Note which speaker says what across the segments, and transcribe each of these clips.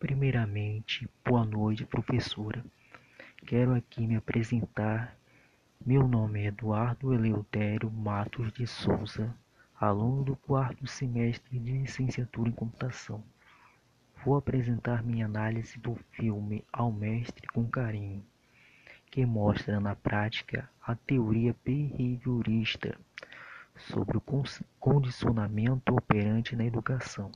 Speaker 1: Primeiramente, boa noite, professora. Quero aqui me apresentar. Meu nome é Eduardo Eleutério Matos de Souza, aluno do quarto semestre de licenciatura em computação. Vou apresentar minha análise do filme Ao Mestre com Carinho, que mostra na prática a teoria behaviorista sobre o condicionamento operante na educação.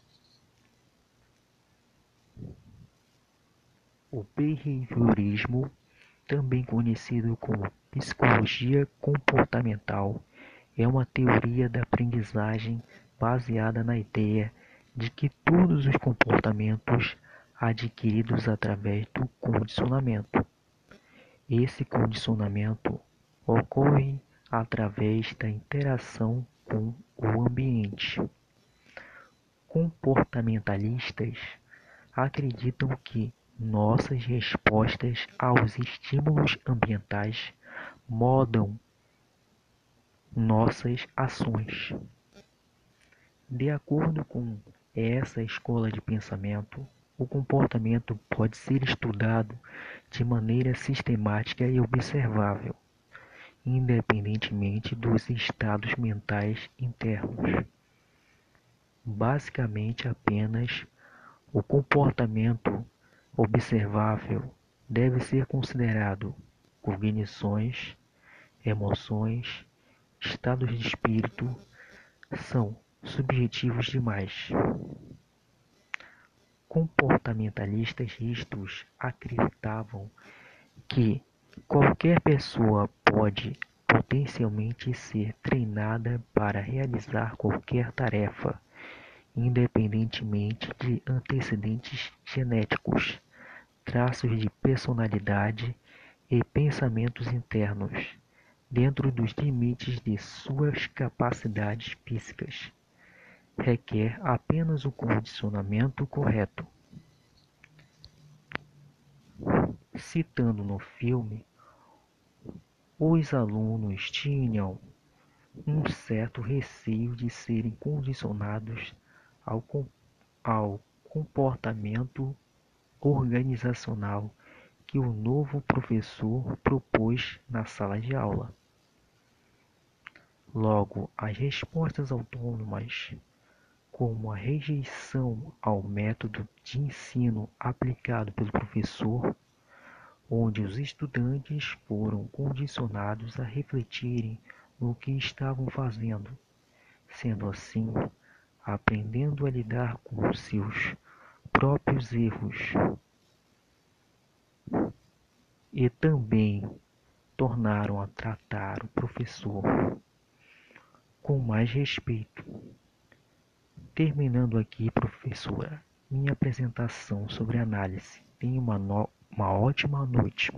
Speaker 1: O behaviorismo, também conhecido como psicologia comportamental, é uma teoria da aprendizagem baseada na ideia de que todos os comportamentos adquiridos através do condicionamento. Esse condicionamento ocorre através da interação com o ambiente. Comportamentalistas acreditam que nossas respostas aos estímulos ambientais moldam nossas ações. De acordo com essa escola de pensamento, o comportamento pode ser estudado de maneira sistemática e observável, independentemente dos estados mentais internos. Basicamente, apenas o comportamento observável deve ser considerado cognições, emoções, estados de espírito são subjetivos demais. Comportamentalistas estes acreditavam que qualquer pessoa pode potencialmente ser treinada para realizar qualquer tarefa independentemente de antecedentes genéticos, traços de personalidade e pensamentos internos, dentro dos limites de suas capacidades físicas. Requer apenas o condicionamento correto. Citando no filme, os alunos tinham um certo receio de serem condicionados ao, ao comportamento organizacional que o novo professor propôs na sala de aula. Logo, as respostas autônomas, como a rejeição ao método de ensino aplicado pelo professor, onde os estudantes foram condicionados a refletirem no que estavam fazendo. Sendo assim, aprendendo a lidar com seus próprios erros e também tornaram a tratar o professor com mais respeito. Terminando aqui, professora, minha apresentação sobre análise. Tenha uma, no... uma ótima noite.